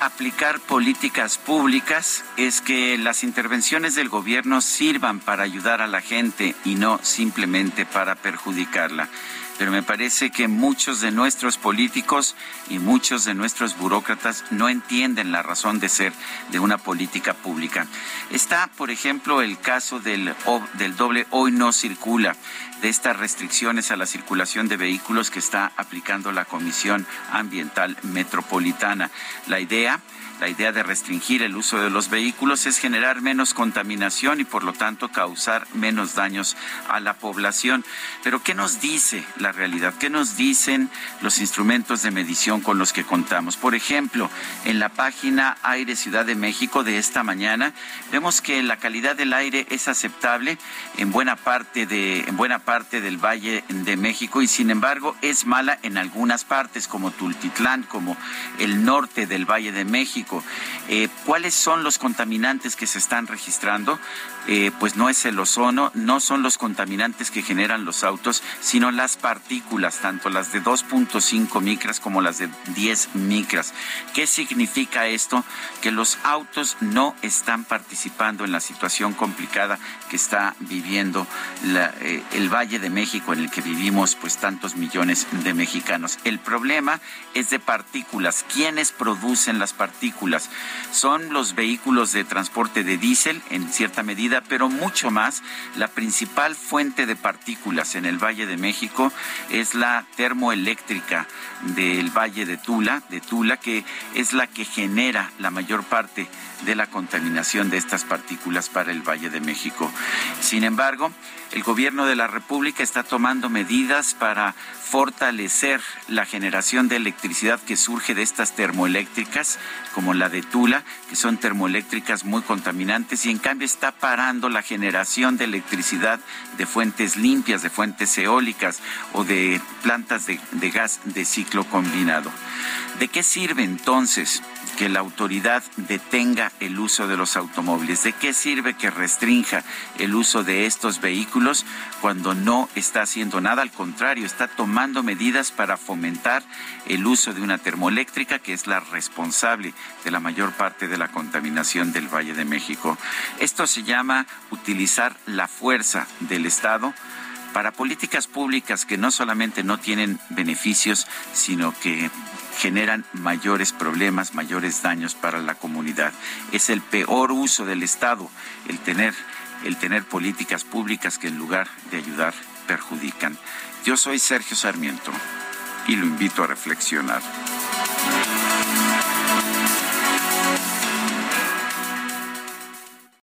Aplicar políticas públicas es que las intervenciones del gobierno sirvan para ayudar a la gente y no simplemente para perjudicarla pero me parece que muchos de nuestros políticos y muchos de nuestros burócratas no entienden la razón de ser de una política pública. Está, por ejemplo, el caso del, del doble hoy no circula, de estas restricciones a la circulación de vehículos que está aplicando la Comisión Ambiental Metropolitana. La idea la idea de restringir el uso de los vehículos es generar menos contaminación y por lo tanto causar menos daños a la población. Pero ¿qué nos dice la realidad? ¿Qué nos dicen los instrumentos de medición con los que contamos? Por ejemplo, en la página Aire Ciudad de México de esta mañana vemos que la calidad del aire es aceptable en buena parte de en buena parte del Valle de México y sin embargo es mala en algunas partes como Tultitlán, como el norte del Valle de México eh, ¿Cuáles son los contaminantes que se están registrando? Eh, pues no es el ozono, no son los contaminantes que generan los autos, sino las partículas, tanto las de 2.5 micras como las de 10 micras. ¿Qué significa esto? Que los autos no están participando en la situación complicada que está viviendo eh, el Valle de México, en el que vivimos pues tantos millones de mexicanos. El problema es de partículas. ¿Quiénes producen las partículas? Son los vehículos de transporte de diésel, en cierta medida pero mucho más, la principal fuente de partículas en el Valle de México es la termoeléctrica del Valle de Tula, de Tula, que es la que genera la mayor parte de la contaminación de estas partículas para el Valle de México. Sin embargo, el gobierno de la República está tomando medidas para fortalecer la generación de electricidad que surge de estas termoeléctricas, como la de Tula, que son termoeléctricas muy contaminantes, y en cambio está parando la generación de electricidad de fuentes limpias, de fuentes eólicas o de plantas de, gas de ciclo combinado. ¿De qué sirve entonces que la autoridad detenga el uso de los automóviles? ¿De qué sirve que restrinja el uso de estos vehículos cuando no está haciendo nada? Al contrario, está tomando medidas para fomentar el uso de una termoeléctrica que es la de la mayor parte de la contaminación del Valle de México. Esto se llama utilizar la fuerza del Estado para políticas públicas que no solamente no tienen beneficios, sino que generan mayores problemas, mayores daños para la comunidad. Es el peor uso del Estado el tener el tener políticas públicas que en lugar de ayudar perjudican. Yo soy Sergio Sarmiento y lo invito a reflexionar.